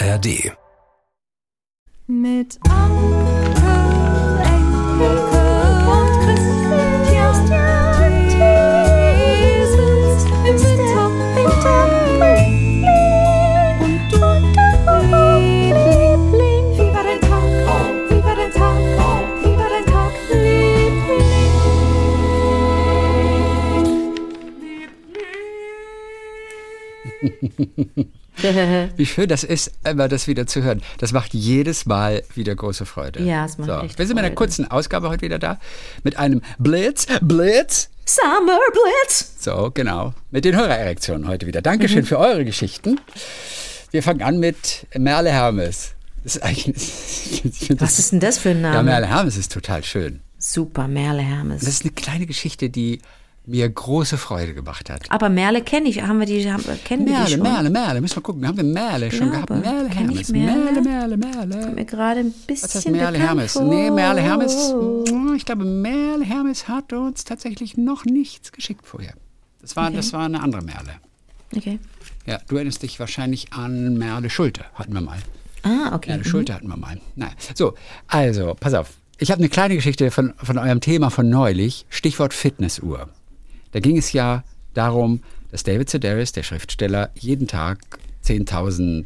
ARD. Mit Anke, Engelke und Christian Jesus im Winter, Winter, und du, Liebling, wie war dein Tag, wie war dein Tag, wie war dein Tag, Liebling. Wie schön das ist, immer das wieder zu hören. Das macht jedes Mal wieder große Freude. Ja, es macht so, echt Wir sind mit einer kurzen Ausgabe heute wieder da. Mit einem Blitz, Blitz. Summer Blitz. So, genau. Mit den Hörererektionen heute wieder. Dankeschön Mhm. für eure Geschichten. Wir fangen an mit Merle Hermes. Ist Was das- ist denn das für ein Ja, Name? Merle Hermes ist total schön. Super, Merle Hermes. Das ist eine kleine Geschichte, die mir große Freude gemacht hat. Aber Merle kenne ich. Haben wir die, haben, kennen wir die Merle, schon? Merle, Merle. Müssen wir gucken. Haben wir Merle schon gehabt? Merle Hermes. Merle? Merle, Merle, Merle. Mir gerade ein bisschen Was heißt Merle Hermes? vor. Nee, Merle Hermes. Ich glaube, Merle Hermes hat uns tatsächlich noch nichts geschickt vorher. Das war, das war eine andere Merle. Okay. Ja, du erinnerst dich wahrscheinlich an Merle Schulte, hatten wir mal. Ah, okay. Merle Schulte hatten wir mal. Naja. So, also, pass auf. Ich habe eine kleine Geschichte von, von eurem Thema von neulich, Stichwort Fitnessuhr. Da ging es ja darum, dass David Sedaris, der Schriftsteller, jeden Tag 10.000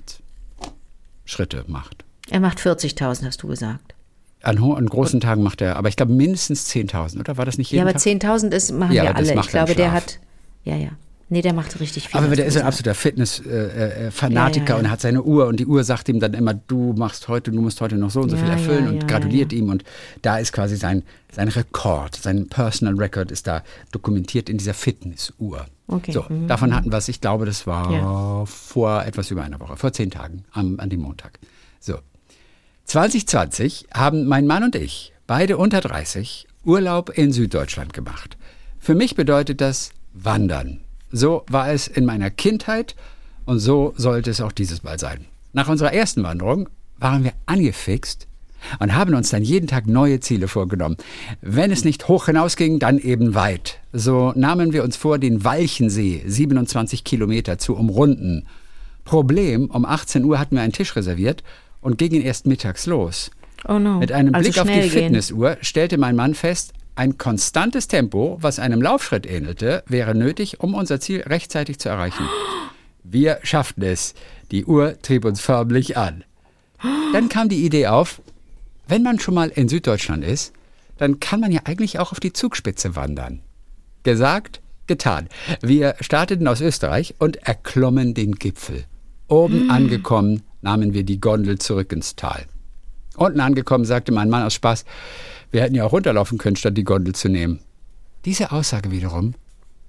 Schritte macht. Er macht 40.000, hast du gesagt. An, an großen Tagen macht er, aber ich glaube mindestens 10.000, oder? War das nicht jeden Ja, aber Tag? 10.000 ist, machen Ja, wir alle. Ich glaube, der hat. Ja, ja. Nee, der macht richtig viel. Aber der ist ein absoluter Fitness-Fanatiker äh, Ja, ja, ja. und hat seine Uhr und die Uhr sagt ihm dann immer, du machst heute, du musst heute noch so und so viel erfüllen und gratuliert ihm und da ist quasi sein, sein Rekord, sein Personal Record ist da dokumentiert in dieser Fitnessuhr. Okay, So, mhm, davon hatten wir es, ich glaube, das war vor etwas über einer Woche, vor zehn Tagen, am, an dem Montag. So, 2020 haben mein Mann und ich, beide unter 30, Urlaub in Süddeutschland gemacht. Für mich bedeutet das Wandern. So war es in meiner Kindheit und so sollte es auch dieses Mal sein. Nach unserer ersten Wanderung waren wir angefixt und haben uns dann jeden Tag neue Ziele vorgenommen. Wenn es nicht hoch hinausging, dann eben weit. So nahmen wir uns vor, den Walchensee, 27 Kilometer, zu umrunden. Problem, um 18 Uhr hatten wir einen Tisch reserviert und gingen erst mittags los. Oh no. Mit einem also Blick auf die gehen. Fitnessuhr stellte mein Mann fest, ein konstantes Tempo, was einem Laufschritt ähnelte, wäre nötig, um unser Ziel rechtzeitig zu erreichen. Wir schafften es. Die Uhr trieb uns förmlich an. Dann kam die Idee auf, wenn man schon mal in Süddeutschland ist, dann kann man ja eigentlich auch auf die Zugspitze wandern. Gesagt, getan. Wir starteten aus Österreich und erklommen den Gipfel. Oben angekommen, nahmen wir die Gondel zurück ins Tal. Unten angekommen sagte mein Mann aus Spaß, wir hätten ja auch runterlaufen können, statt die Gondel zu nehmen. Diese Aussage wiederum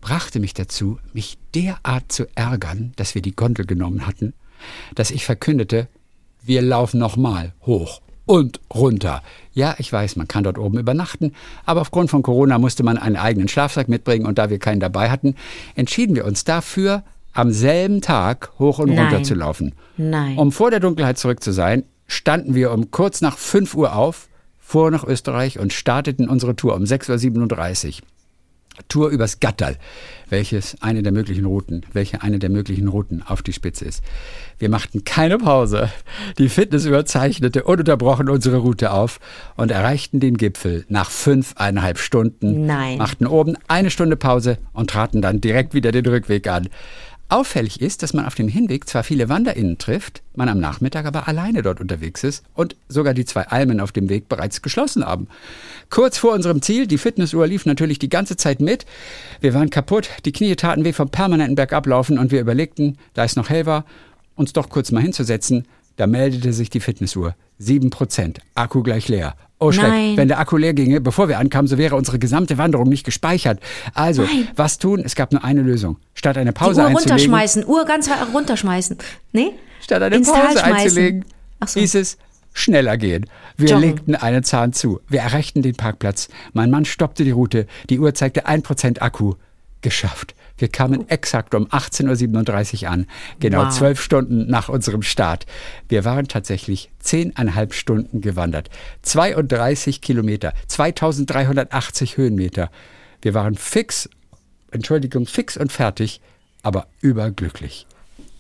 brachte mich dazu, mich derart zu ärgern, dass wir die Gondel genommen hatten, dass ich verkündete, wir laufen nochmal hoch und runter. Ja, ich weiß, man kann dort oben übernachten, aber aufgrund von Corona musste man einen eigenen Schlafsack mitbringen und da wir keinen dabei hatten, entschieden wir uns dafür, am selben Tag hoch und Nein. runter zu laufen. Nein. Um vor der Dunkelheit zurück zu sein, standen wir um kurz nach 5 Uhr auf, fuhren nach Österreich und starteten unsere Tour um 6.37 Uhr. Tour übers Gatterl, welches eine der möglichen Routen, welche eine der möglichen Routen auf die Spitze ist. Wir machten keine Pause. Die Fitness überzeichnete ununterbrochen unsere Route auf und erreichten den Gipfel nach fünfeinhalb Stunden. Nein. Machten oben eine Stunde Pause und traten dann direkt wieder den Rückweg an. Auffällig ist, dass man auf dem Hinweg zwar viele WanderInnen trifft, man am Nachmittag aber alleine dort unterwegs ist und sogar die zwei Almen auf dem Weg bereits geschlossen haben. Kurz vor unserem Ziel, die Fitnessuhr lief natürlich die ganze Zeit mit. Wir waren kaputt, die Knie taten weh vom permanenten Bergablaufen und wir überlegten, da es noch hell war, uns doch kurz mal hinzusetzen. Da meldete sich die Fitnessuhr. 7%, Akku gleich leer. Oh Schreck, Nein. wenn der Akku leer ginge, bevor wir ankamen, so wäre unsere gesamte Wanderung nicht gespeichert. Also, was tun? Es gab nur eine Lösung. Statt eine Die Pause Uhr einzulegen, runterschmeißen. Uhr ganz runterschmeißen. Nee? statt eine Ins Pause einzulegen, so. hieß es schneller gehen. Wir Joggen. legten einen Zahn zu. Wir erreichten den Parkplatz. Mein Mann stoppte die Route. Die Uhr zeigte 1% Akku. Geschafft. Wir kamen exakt um 18.37 Uhr an, genau Wow. zwölf Stunden nach unserem Start. Wir waren tatsächlich zehneinhalb Stunden gewandert. 32 Kilometer, 2380 Höhenmeter. Wir waren fix, Entschuldigung, fix und fertig, aber überglücklich.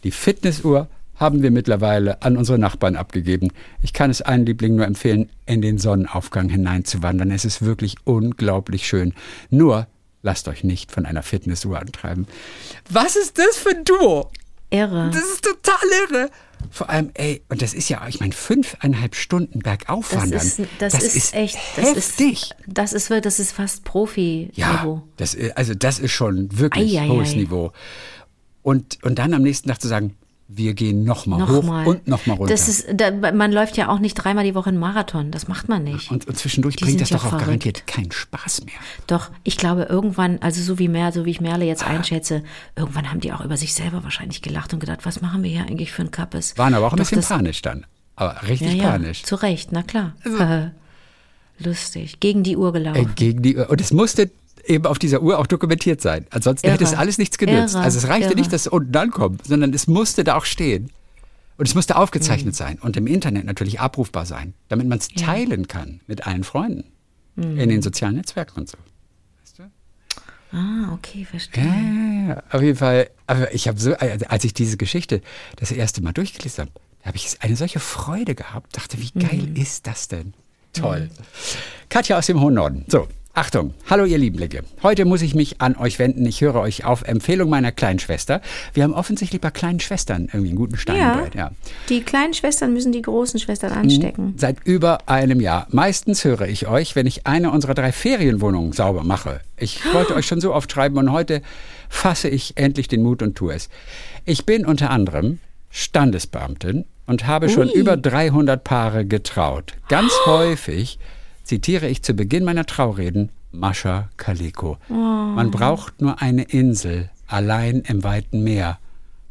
Die Fitnessuhr haben wir mittlerweile an unsere Nachbarn abgegeben. Ich kann es allen Lieblingen nur empfehlen, in den Sonnenaufgang hineinzuwandern. Es ist wirklich unglaublich schön. Nur lasst euch nicht von einer Fitnessuhr antreiben. Was ist das für ein Duo? Irre. Das ist total irre. Vor allem, ey, und das ist ja, ich meine, fünfeinhalb Stunden bergauf Das wandern. ist, das, ist, echt. Das heftig. Ist, das ist, das ist fast Profi-Niveau. Ja, das, ist- also das ist schon wirklich Ei, ei, hohes. Niveau. Und, und dann am nächsten Tag zu sagen, wir gehen nochmal hoch Nochmal. und nochmal runter. Das ist, da, man läuft ja auch nicht dreimal die Woche einen Marathon. Das macht man nicht. und, und zwischendurch Die bringt das ja doch auch verrückt. garantiert keinen Spaß mehr. Doch, ich glaube, irgendwann, also so wie Mer, so wie ich Merle jetzt einschätze, irgendwann haben die auch über sich selber wahrscheinlich gelacht und gedacht, was machen wir hier eigentlich für ein Kappes? Waren aber auch ein Doch bisschen das- panisch dann. Aber Ja, richtig ja, panisch. zu Recht, na klar. Lustig. Gegen die Uhr Äh, gelaufen. gegen die, und es musste eben auf dieser Uhr auch dokumentiert sein. Ansonsten hätte Irre. es alles nichts genützt. Irre. Also es reichte Irre. nicht, dass es unten ankommt, sondern es musste da auch stehen. Und es musste Mhm. aufgezeichnet sein und im Internet natürlich abrufbar sein, damit man es teilen kann mit allen Freunden. Mhm. In den sozialen Netzwerken und so. ah, okay, verstehe. Ja, ja, ja. Auf jeden Fall, aber ich habe so, also als ich diese Geschichte das erste Mal durchgelesen habe, da habe ich eine solche Freude gehabt, dachte, wie geil Mhm. ist das denn? Toll. Katja aus dem hohen Norden. So, Achtung, hallo ihr Lieblinge. Heute muss ich mich an euch wenden. Ich höre euch auf Empfehlung meiner kleinen Schwester. Wir haben offensichtlich bei kleinen Schwestern irgendwie einen guten Stein Ja. ja. Die kleinen Schwestern müssen die großen Schwestern anstecken. Seit über einem Jahr. Meistens höre ich euch, wenn ich eine unserer drei Ferienwohnungen sauber mache. Ich wollte euch schon so oft schreiben und heute fasse ich endlich den Mut und tue es. Ich bin unter anderem Standesbeamtin und habe schon Ui. über 300 Paare getraut. Ganz häufig zitiere ich zu Beginn meiner Traureden Mascha Kaleko. Man braucht nur eine Insel, allein im weiten Meer.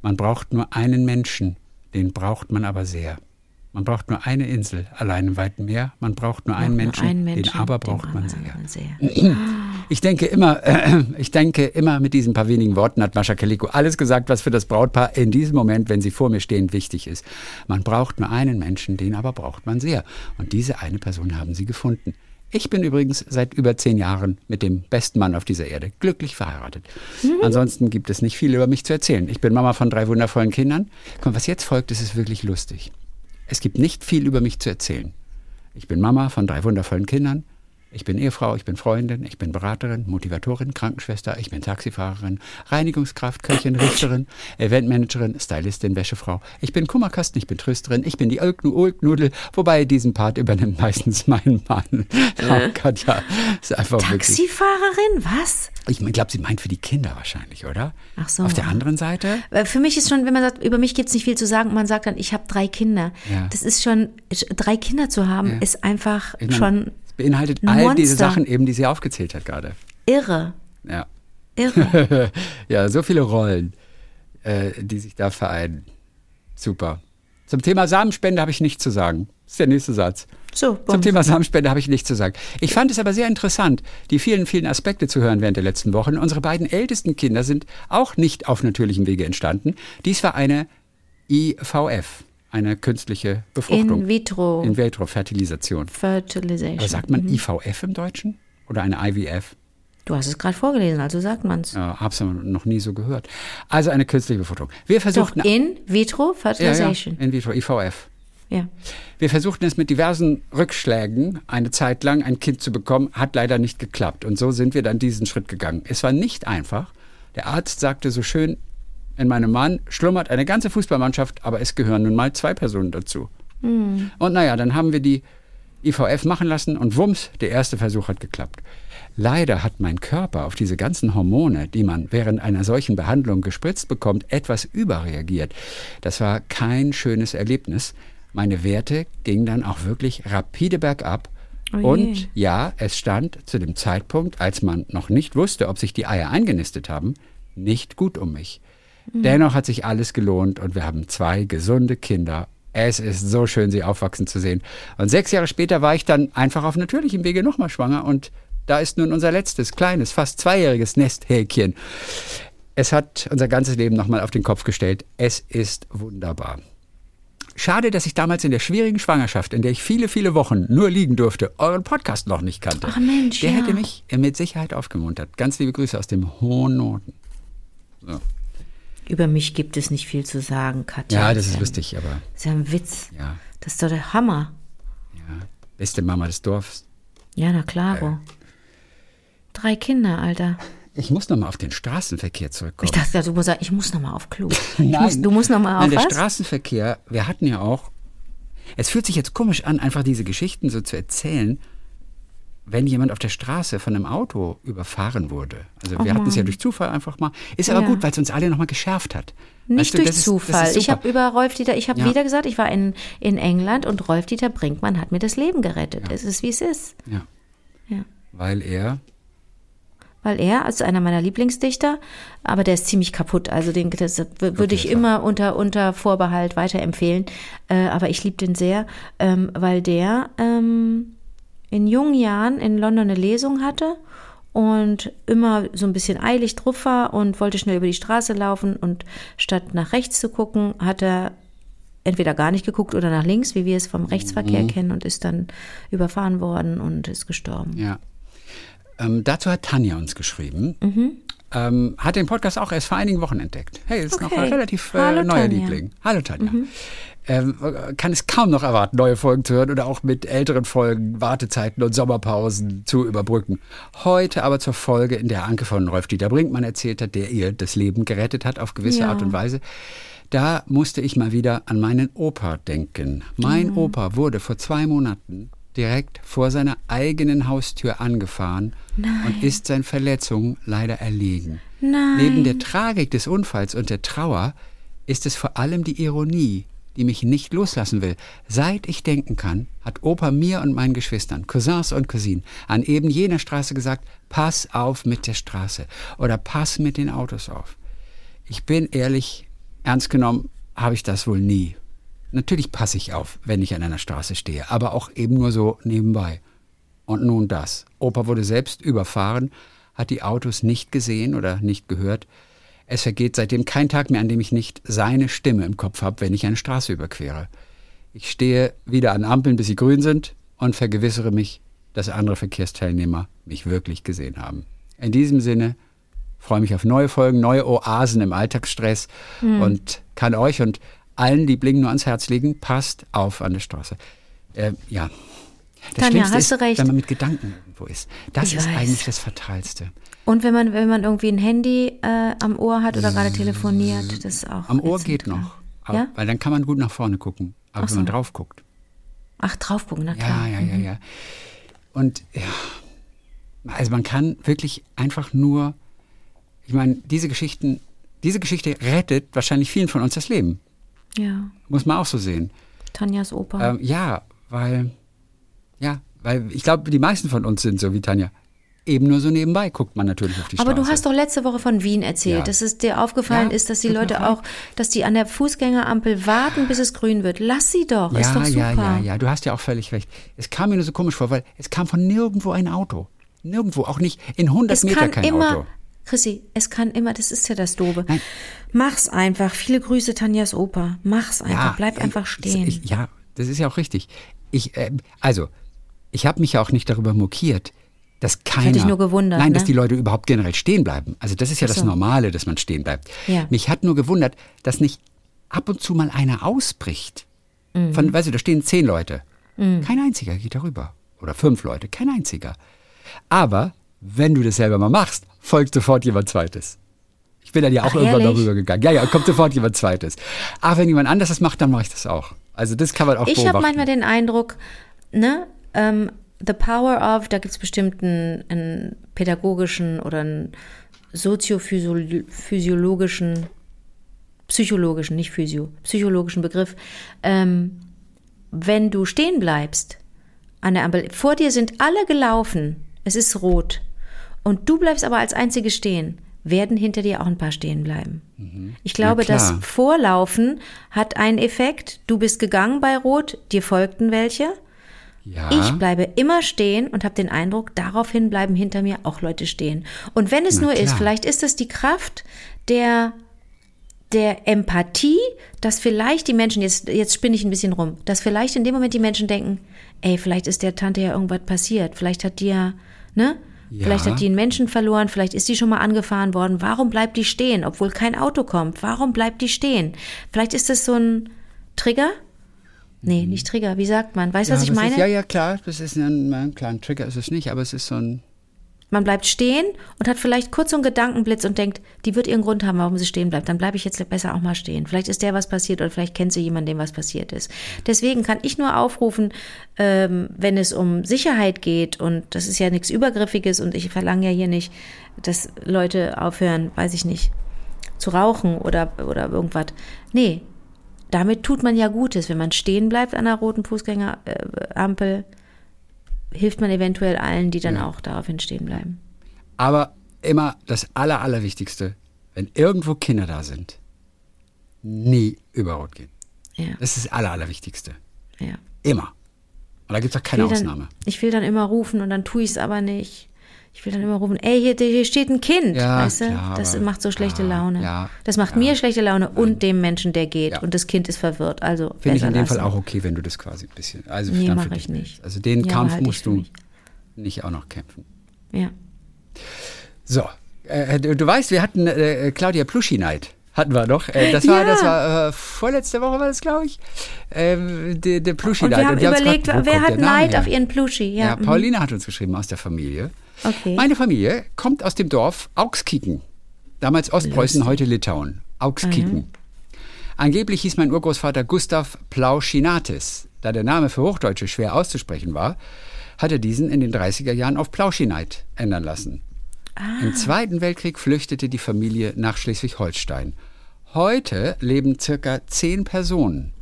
Man braucht nur einen Menschen, den braucht man aber sehr. Man braucht nur eine Insel, allein im weiten Meer. Man braucht nur einen, Nur Menschen, einen den Menschen, aber den braucht man aber sehr. man sehr. Ich denke immer, äh, ich denke immer mit diesen paar wenigen Worten hat Mascha Kaliko alles gesagt, was für das Brautpaar in diesem Moment, wenn sie vor mir stehen, wichtig ist. Man braucht nur einen Menschen, den aber braucht man sehr. Und diese eine Person haben sie gefunden. Ich bin übrigens seit über zehn Jahren mit dem besten Mann auf dieser Erde glücklich verheiratet. Ansonsten gibt es nicht viel über mich zu erzählen. Ich bin Mama von drei wundervollen Kindern. Komm, was jetzt folgt, das ist wirklich lustig. Es gibt nicht viel über mich zu erzählen. Ich bin Mama von drei wundervollen Kindern. Ich bin Ehefrau, ich bin Freundin, ich bin Beraterin, Motivatorin, Krankenschwester, ich bin Taxifahrerin, Reinigungskraft, Köchin, Richterin, Eventmanagerin, Stylistin, Wäschefrau. Ich bin Kummerkasten, ich bin Trösterin, ich bin die Olknudel, wobei diesen Part übernimmt meistens mein Mann. Oh Gott, ja, ist einfach wirklich. Taxifahrerin? Was? Ich glaube, sie meint für die Kinder wahrscheinlich, oder? Ach so. Auf der anderen Seite? Für mich ist schon, wenn man sagt, über mich gibt es nicht viel zu sagen, und man sagt dann, ich habe drei Kinder. Ja. Das ist schon, drei Kinder zu haben, Ja. ist einfach Ich meine, schon beinhaltet ein all diese. Sachen eben, die sie aufgezählt hat gerade. irre. Ja. Irre. ja, so viele Rollen, äh, die sich da vereinen. Super. Zum Thema Samenspende habe ich nichts zu sagen. Das ist der nächste Satz. So, Zum. Thema Samenspende habe ich nichts zu sagen. Ich fand es aber sehr interessant, die vielen, vielen Aspekte zu hören während der letzten Wochen. Unsere beiden ältesten Kinder sind auch nicht auf natürlichem Wege entstanden. Dies war eine IVF, eine künstliche Befruchtung. In vitro In vitro Fertilisation. Fertilization. Aber sagt man IVF im Deutschen? Oder eine IVF? Du hast es gerade vorgelesen, also sagt man's. Ja, hab's noch nie so gehört. Also eine künstliche Befruchtung. Wir Doch, versuchten in vitro ja, ja, Fertilization. in vitro IVF. Ja. Wir versuchten es mit diversen Rückschlägen eine Zeit lang ein Kind zu bekommen, hat leider nicht geklappt. Und so sind wir dann diesen Schritt gegangen. Es war nicht einfach. Der Arzt sagte so schön, in meinem Mann schlummert eine ganze Fußballmannschaft, aber es gehören nun mal zwei Personen dazu. Und naja, dann haben wir die IVF machen lassen und wumms, der erste Versuch hat geklappt. Leider hat mein Körper auf diese ganzen Hormone, die man während einer solchen Behandlung gespritzt bekommt, etwas überreagiert. Das war kein schönes Erlebnis. Meine Werte gingen dann auch wirklich rapide bergab. Oh und ja, es stand zu dem Zeitpunkt, als man noch nicht wusste, ob sich die Eier eingenistet haben, nicht gut um mich. Dennoch hat sich alles gelohnt und wir haben zwei gesunde Kinder. Es ist so schön, sie aufwachsen zu sehen. Und sechs Jahre später war ich dann einfach auf natürlichem Wege nochmal schwanger und da ist nun unser letztes, kleines, fast zweijähriges Nesthäkchen. Es hat unser ganzes Leben nochmal auf den Kopf gestellt. Es ist wunderbar. Schade, dass ich damals in der schwierigen Schwangerschaft, in der ich viele, viele Wochen nur liegen durfte, euren Podcast noch nicht kannte. Ach Mensch, Der ja. hätte mich mit Sicherheit aufgemuntert. Ganz liebe Grüße aus dem hohen Norden. So. Über mich gibt es nicht viel zu sagen, Katja. Ja, das ist lustig, aber ist ja ein Witz. ja, Das ist doch der Hammer. ja. Beste Mama des Dorfs. Ja, na klaro. Drei Kinder, Alter. Ich muss nochmal auf den Straßenverkehr zurückkommen. Ich dachte, du musst sagen, ich muss noch mal auf Klo. Ich Nein. muss, du musst noch mal auf Nein, der was? Straßenverkehr, wir hatten ja auch, es fühlt sich jetzt komisch an, einfach diese Geschichten so zu erzählen, wenn jemand auf der Straße von einem Auto überfahren wurde. Also wir hatten es ja durch Zufall einfach mal. Ist aber Ja. gut, weil es uns alle nochmal geschärft hat. Nicht Weißt du, durch das ist- Zufall. Das ist ich habe über Rolf Dieter, ich habe Ja. wieder gesagt, ich war in, in England und Rolf Dieter Brinkmann hat mir das Leben gerettet. Es ist, wie es ist. ja, Ja. weil er, Weil er, also einer meiner Lieblingsdichter, aber der ist ziemlich kaputt. Also den das würde ich Okay, immer unter, unter Vorbehalt weiterempfehlen. Äh, aber ich liebe den sehr, ähm, weil der ähm, in jungen Jahren in London eine Lesung hatte und immer so ein bisschen eilig drauf war und wollte schnell über die Straße laufen und statt nach rechts zu gucken, hat er entweder gar nicht geguckt oder nach links, wie wir es vom Rechtsverkehr kennen und ist dann überfahren worden und ist gestorben. ja. Ähm, dazu hat Tanja uns geschrieben. Mhm. Ähm, hat den Podcast auch erst vor einigen Wochen entdeckt. Hey, ist noch Okay. ein relativ äh, Hallo, neuer Tanja. Mhm. Liebling. Hallo Tanja. Ähm, kann es kaum noch erwarten, neue Folgen zu hören oder auch mit älteren Folgen Wartezeiten und Sommerpausen zu überbrücken. Heute aber zur Folge, in der Anke von Rolf-Dieter Brinkmann erzählt hat, der ihr das Leben gerettet hat auf gewisse Ja. Art und Weise. Da musste ich mal wieder an meinen Opa denken. Mein Mhm. Opa wurde vor zwei Monaten direkt vor seiner eigenen Haustür angefahren und ist seinen Verletzungen leider erlegen. Nein. Neben der Tragik des Unfalls und der Trauer ist es vor allem die Ironie, die mich nicht loslassen will. Seit ich denken kann, hat Opa mir und meinen Geschwistern, Cousins und Cousinen, an eben jener Straße gesagt, pass auf mit der Straße oder pass mit den Autos auf. Ich bin ehrlich, ernst genommen habe ich das wohl nie. Natürlich passe ich auf, wenn ich an einer Straße stehe, aber auch eben nur so nebenbei. Und nun das. Opa wurde selbst überfahren, hat die Autos nicht gesehen oder nicht gehört. Es vergeht seitdem kein Tag mehr, an dem ich nicht seine Stimme im Kopf habe, wenn ich eine Straße überquere. Ich stehe wieder an Ampeln, bis sie grün sind und vergewissere mich, dass andere Verkehrsteilnehmer mich wirklich gesehen haben. In diesem Sinne freue mich auf neue Folgen, neue Oasen im Alltagsstress und kann euch und allen Lieblingen nur ans Herz legen, passt auf an der Straße. Äh, ja. Das Tanja, Schlimmste hast ist, du recht. wenn man mit Gedanken irgendwo ist. Das Ich ist weiß. eigentlich das Fatalste. Und wenn man, wenn man irgendwie ein Handy äh, am Ohr hat oder gerade telefoniert, das ist auch. Am Ohr geht ja. noch. Aber, Ja? Weil dann kann man gut nach vorne gucken. Aber Ach wenn man so. drauf guckt. Ach, drauf gucken, na Ja, klar. ja, ja, ja. Und ja, also man kann wirklich einfach nur, ich meine, diese Geschichten, diese Geschichte rettet wahrscheinlich vielen von uns das Leben. Ja, Muss man auch so sehen. Tanjas Opa. Ähm, ja, weil, ja, weil ich glaube, die meisten von uns sind so wie Tanja. Eben nur so nebenbei guckt man natürlich auf die Aber Straße. du hast doch letzte Woche von Wien erzählt, Ja. dass es dir aufgefallen Ja, ist, dass die Leute auch, dass die an der Fußgängerampel warten, bis es grün wird. Lass sie doch, ist ja, doch super. ja, ja, ja, du hast ja auch völlig recht. Es kam mir nur so komisch vor, weil es kam von nirgendwo ein Auto. Nirgendwo, auch nicht in 100 Es Meter kann kein immer, Auto. Chrissy, es kann immer, das ist ja das Dobe. Nein. Mach's einfach. Viele Grüße, Tanjas Opa. Mach's einfach. Bleib ich- einfach stehen. Ich, ja, das ist ja auch richtig. Ich, äh, also, ich habe mich ja auch nicht darüber mokiert, dass keiner. dich nur gewundert, Nein, ne? dass die Leute überhaupt generell stehen bleiben. Also, das ist ja Ach das so. Normale, dass man stehen bleibt. Ja. Mich hat nur gewundert, dass nicht ab und zu mal einer ausbricht. Mhm. Von, weißt du, da stehen zehn Leute. Kein einziger geht darüber. Oder fünf Leute, kein einziger. Aber wenn du das selber mal machst, folgt sofort jemand Zweites. Ich bin dann ja auch Ach, irgendwann ehrlich? darüber gegangen. Ja, ja, kommt sofort jemand Zweites. Aber wenn jemand anderes das macht, dann mache ich das auch. Also das kann man auch Ich habe manchmal den Eindruck, ne, ähm, The Power of, da gibt es bestimmt einen, einen pädagogischen oder einen soziophysiologischen, psychologischen, nicht physio, psychologischen Begriff. Ähm, wenn du stehen bleibst an der Ampel, vor dir sind alle gelaufen, es ist rot, und du bleibst aber als Einzige stehen, werden hinter dir auch ein paar stehen bleiben. Ich glaube, Mhm. Na das. Vorlaufen hat einen Effekt. Du bist gegangen bei Rot, dir folgten welche. Ja, Ich bleibe immer stehen und habe den Eindruck, daraufhin bleiben hinter mir auch Leute stehen. Und wenn es Na nur ist, klar. vielleicht ist es die Kraft der, der Empathie, dass vielleicht die Menschen, jetzt, jetzt spinne ich ein bisschen rum, dass vielleicht in dem Moment die Menschen denken, ey, vielleicht ist der Tante ja irgendwas passiert, vielleicht hat die ja, ne? Ja. Vielleicht hat die einen Menschen verloren, vielleicht ist die schon mal angefahren worden. Warum bleibt die stehen, obwohl kein Auto kommt? Warum bleibt die stehen? Vielleicht ist das so ein Trigger? Nee, nicht Trigger. Wie sagt man? Weißt du, Mhm. Ja, was ich meine? Ist, ja, ja, klar, das ist ein, ein kleiner Trigger, ist es nicht, aber es ist so ein. Man bleibt stehen und hat vielleicht kurz so einen Gedankenblitz und denkt, die wird ihren Grund haben, warum sie stehen bleibt. Dann bleibe ich jetzt besser auch mal stehen. Vielleicht ist der was passiert oder vielleicht kennt sie jemanden, dem was passiert ist. Deswegen kann ich nur aufrufen, ähm, wenn es um Sicherheit geht und das ist ja nichts Übergriffiges und ich verlange ja hier nicht, dass Leute aufhören, weiß ich nicht, zu rauchen oder, oder irgendwas. Nee, damit tut man ja Gutes. Wenn man stehen bleibt an der roten Fußgängerampel, hilft man eventuell allen, die dann auch daraufhin stehen bleiben. Aber immer das Aller, Allerwichtigste, wenn irgendwo Kinder da sind, nie über Rot gehen. Ja, Das ist das Aller, Allerwichtigste. ja. Immer. Und da gibt es auch keine will Ausnahme. Dann, ich will dann immer rufen und dann tue ich es aber nicht. Ich will dann immer rufen, ey, hier, hier steht ein Kind, Ja, weißt du? klar, das macht so schlechte Laune. ja, das macht ja. mir schlechte Laune und dem Menschen, der geht. Und das Kind ist verwirrt. Also Finde ich in dem. Fall auch okay, wenn du das quasi ein bisschen. Also Nee, dann mach für ich nicht. Also den Kampf halte ich musst du nicht auch noch kämpfen. Ja. So, äh, du, du weißt, wir hatten äh, Claudia Pluschi-Night. Hatten wir noch. Äh, das war, Ja. das war äh, vorletzte Woche, war das, glaube ich. Ähm, der der Und Pluschi-Night. wir haben uns überlegt, wo wer hat Neid auf ihren Pluschi? Ja, Ja, mhm. Pauline hat uns geschrieben aus der Familie. Okay. Meine Familie kommt aus dem Dorf Augskiken. Damals Ostpreußen, heute Litauen. Augskiken. Angeblich hieß mein Urgroßvater Gustav Plauschinatis. Da der Name für Hochdeutsche schwer auszusprechen war, hat er diesen in den 30er Jahren auf Plauschineit ändern lassen. Im Zweiten Weltkrieg flüchtete die Familie nach Schleswig-Holstein. Heute leben circa zehn Personen,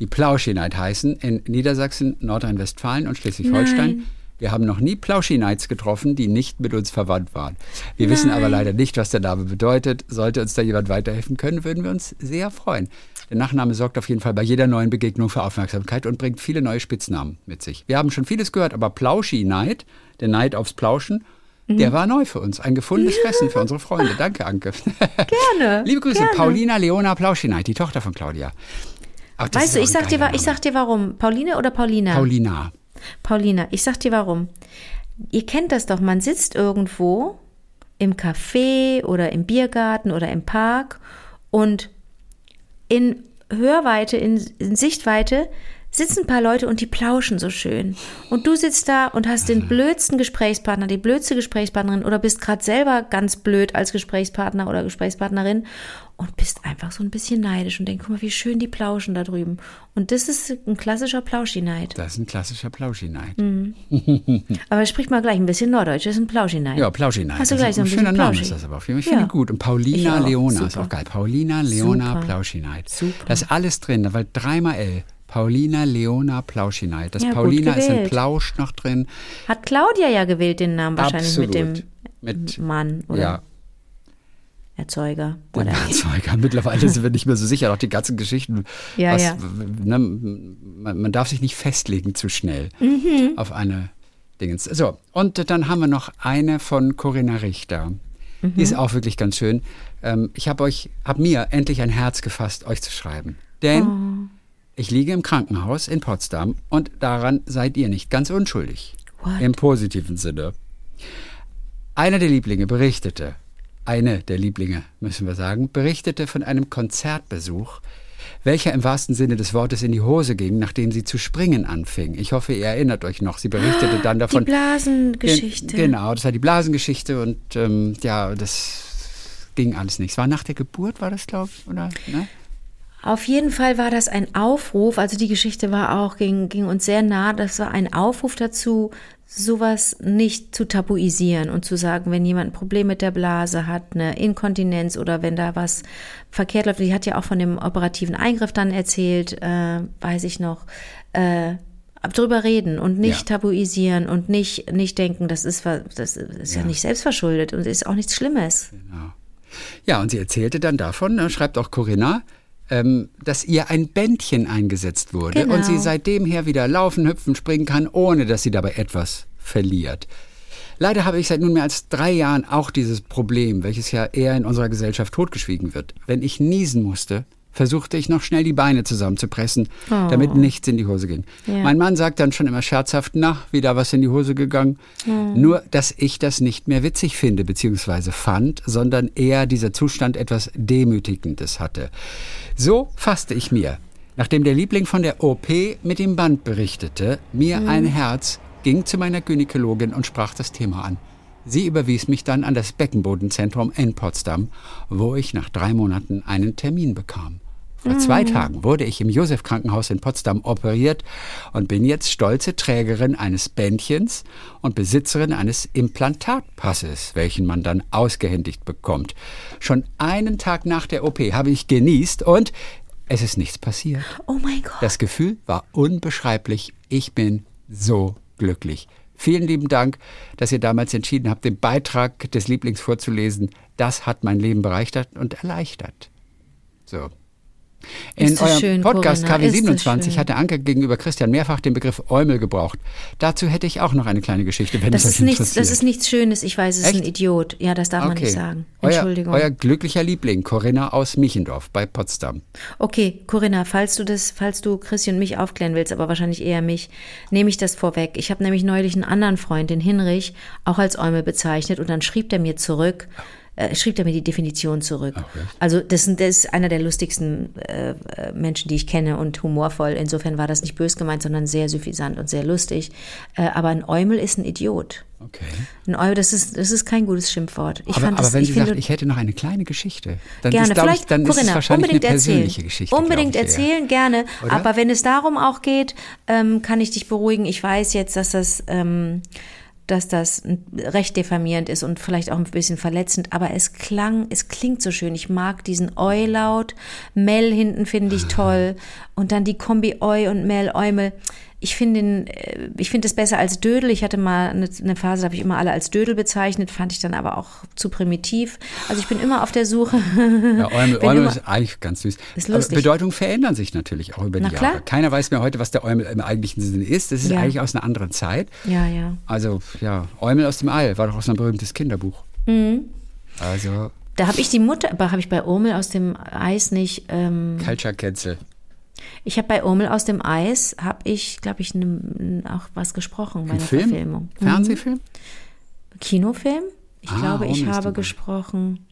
die Plauschineit heißen, in Niedersachsen, Nordrhein-Westfalen und Schleswig-Holstein. Nein. Wir haben noch nie Plauschinites getroffen, die nicht mit uns verwandt waren. Wir wissen aber leider nicht, was der Name bedeutet. Sollte uns da jemand weiterhelfen können, würden wir uns sehr freuen. Der Nachname sorgt auf jeden Fall bei jeder neuen Begegnung für Aufmerksamkeit und bringt viele neue Spitznamen mit sich. Wir haben schon vieles gehört, aber Plauschi-Neid, der Neid aufs Plauschen, Mhm. der war neu für uns. Ein gefundenes Fressen für unsere Freunde. Danke, Anke. Gerne. Liebe Grüße, gerne. Paulina Leona Plauschi-Neid, die Tochter von Claudia. Ach, Weißt du, ich sag, dir, ich sag dir warum. Pauline oder Paulina? Paulina. Paulina, ich sag dir warum. Ihr kennt das doch, man sitzt irgendwo im Café oder im Biergarten oder im Park und in Hörweite, in, in Sichtweite sitzen ein paar Leute und die plauschen so schön. Und du sitzt da und hast den blödsten Gesprächspartner, die blödste Gesprächspartnerin oder bist gerade selber ganz blöd als Gesprächspartner oder Gesprächspartnerin und bist einfach so ein bisschen neidisch und denkst, guck mal, wie schön die plauschen da drüben. Und das ist ein klassischer Plauschineid. Das ist ein klassischer Plauschi-Neid. Mhm. Aber sprich mal gleich ein bisschen Norddeutsch, das ist ein Plauschineid. Ja, Plauschi-Neid. Hast du gleich ist so ein ein schöner Name ist das aber auf jeden Fall. Ich finde Ja. ihn gut. Und Paulina. Leona ist Super. auch geil. Paulina Leona Super. Plauschineid. Super. Da ist alles drin, weil dreimal L. Paulina Leona Plauschineid. Das Ja, Paulina ist in. Plausch noch drin. Hat Claudia ja gewählt den Namen wahrscheinlich Absolut. mit dem Mit, Mann oder ja, Erzeuger. Oder Erzeuger. Mittlerweile sind wir nicht mehr so sicher. Auch die ganzen Geschichten. Ja, was, ja. Ne, man, man darf sich nicht festlegen zu schnell Mhm. auf eine Dingens. So, und dann haben wir noch eine von Corinna Richter. Die Mhm. ist auch wirklich ganz schön. Ähm, ich habe euch, habe mir endlich ein Herz gefasst, euch zu schreiben. Denn Oh. Ich liege im Krankenhaus in Potsdam und daran seid ihr nicht ganz unschuldig. What? Im positiven Sinne. Einer der Lieblinge berichtete, eine der Lieblinge, müssen wir sagen, berichtete von einem Konzertbesuch, welcher im wahrsten Sinne des Wortes in die Hose ging, nachdem sie zu springen anfing. Ich hoffe, ihr erinnert euch noch. Sie berichtete dann davon. die Blasengeschichte. Gen- Genau, das war die Blasengeschichte und ähm, ja, das ging alles nicht. Es war nach der Geburt, war das, glaube ich, oder? Ne? Auf jeden Fall war das ein Aufruf, also die Geschichte war auch, ging, ging uns sehr nah, das war ein Aufruf dazu, sowas nicht zu tabuisieren und zu sagen, wenn jemand ein Problem mit der Blase hat, eine Inkontinenz oder wenn da was verkehrt läuft, die hat ja auch von dem operativen Eingriff dann erzählt, äh, weiß ich noch, äh, drüber reden und nicht Ja. tabuisieren und nicht, nicht denken, das ist, das ist ja. Ja. nicht selbstverschuldet und ist auch nichts Schlimmes. Genau. Ja, und sie erzählte dann davon, ne, schreibt auch Corinna, ähm, dass ihr ein Bändchen eingesetzt wurde Genau. und sie seitdem her wieder laufen, hüpfen, springen kann, ohne dass sie dabei etwas verliert. Leider habe ich seit nunmehr als drei Jahren auch dieses Problem, welches ja eher in unserer Gesellschaft totgeschwiegen wird. Wenn ich niesen musste, versuchte ich noch schnell die Beine zusammenzupressen, damit nichts in die Hose ging. Oh. Ja. Mein Mann sagt dann schon immer scherzhaft, na, wieder was in die Hose gegangen. Nur, dass ich das nicht mehr witzig finde, beziehungsweise fand, sondern eher dieser Zustand etwas Demütigendes hatte. So fasste ich mir, nachdem der Liebling von der OP mit dem Band berichtete, mir ein Herz, ging zu meiner Gynäkologin und sprach das Thema an. Sie überwies mich dann an das Beckenbodenzentrum in Potsdam, wo ich nach drei Monaten einen Termin bekam. Vor zwei Tagen wurde ich im Josef-Krankenhaus in Potsdam operiert und bin jetzt stolze Trägerin eines Bändchens und Besitzerin eines Implantatpasses, welchen man dann ausgehändigt bekommt. Schon einen Tag nach der OP habe ich genießt und es ist nichts passiert. Oh mein Gott. Das Gefühl war unbeschreiblich. Ich bin so glücklich. Vielen lieben Dank, dass ihr damals entschieden habt, den Beitrag des Lieblings vorzulesen. Das hat mein Leben bereichert und erleichtert. So. In Ist eurem schön, Podcast Corinna, KW27 schön. hatte Anke gegenüber Christian mehrfach den Begriff Eumel gebraucht. Dazu hätte ich auch noch eine kleine Geschichte, wenn Das es ist, euch nichts, interessiert. das ist nichts Schönes. Ich weiß, es ist ein Echt? Idiot. Ja, das darf man nicht sagen. Entschuldigung. Euer, euer glücklicher Liebling, Corinna aus Michendorf bei Potsdam. Okay, Corinna, falls du das, falls du Christi und mich aufklären willst, aber wahrscheinlich eher mich, nehme ich das vorweg. Ich habe nämlich neulich einen anderen Freund, den Hinrich, auch als Eumel bezeichnet und dann schrieb er mir zurück, äh, schrieb er mir die Definition zurück. Also das, das ist einer der lustigsten äh, äh, Menschen, die ich kenne und humorvoll. Insofern war das nicht bös gemeint, sondern sehr suffisant und sehr lustig. Äh, aber ein Eumel ist ein Idiot. Okay. Ein Eumel, das ist, das ist kein gutes Schimpfwort. Ich aber, fand aber das, wenn ich sie finde, sagt, ich hätte noch eine kleine Geschichte, dann gerne, ist, vielleicht, ich, dann ist Corinna, es wahrscheinlich eine unbedingt persönliche erzählen. Geschichte. Unbedingt ich erzählen, gerne. Oder? Aber wenn es darum auch geht, ähm, kann ich dich beruhigen. Ich weiß jetzt, dass das, ähm, dass das recht diffamierend ist und vielleicht auch ein bisschen verletzend, aber es klang, es klingt so schön. Ich mag diesen Eu-Laut. Mel hinten finde ich toll. Und dann die Kombi Eu und Mel, Eumel. Ich finde äh, ich finde es besser als Dödel. Ich hatte mal eine, eine Phase, da habe ich immer alle als Dödel bezeichnet, fand ich dann aber auch zu primitiv. Also ich bin immer auf der Suche. Ja, Eumel, Eumel ist eigentlich ganz süß. Ist lustig. Bedeutungen verändern sich natürlich auch über die Na Jahre. klar. Keiner weiß mehr heute, was der Eumel im eigentlichen Sinne ist. Das ist Ja. eigentlich aus einer anderen Zeit. Ja, ja. Also, ja, Eumel aus dem All war doch auch so ein berühmtes Kinderbuch. Mhm. Also, Da habe ich die Mutter, aber habe ich bei Urmel aus dem Eis nicht. Ähm, Culture Cancel. Ich habe bei Urmel aus dem Eis, habe ich, glaube ich, ne, auch was gesprochen bei einer Film? Verfilmung. Mhm. Fernsehfilm? Kinofilm? Ich Ah, glaube, ich habe gesprochen.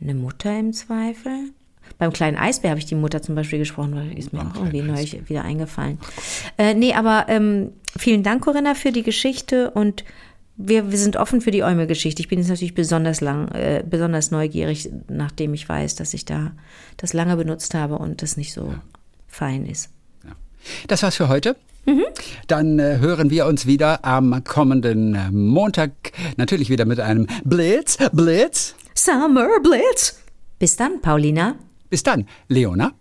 Eine Mutter im Zweifel? Beim kleinen Eisbär habe ich die Mutter zum Beispiel gesprochen, weil ist mir Beim auch irgendwie neulich wieder eingefallen. Äh, nee, aber ähm, vielen Dank, Corinna, für die Geschichte und wir, wir sind offen für die Eumel-Geschichte. Ich bin jetzt natürlich besonders lang, äh, besonders neugierig, nachdem ich weiß, dass ich da das lange benutzt habe und das nicht so fein ist. Das war's für heute. Mhm. Dann äh, hören wir uns wieder am kommenden äh, Montag. Natürlich wieder mit einem Blitz, Blitz. Summer Blitz! Bis dann, Paulina. Bis dann, Leona.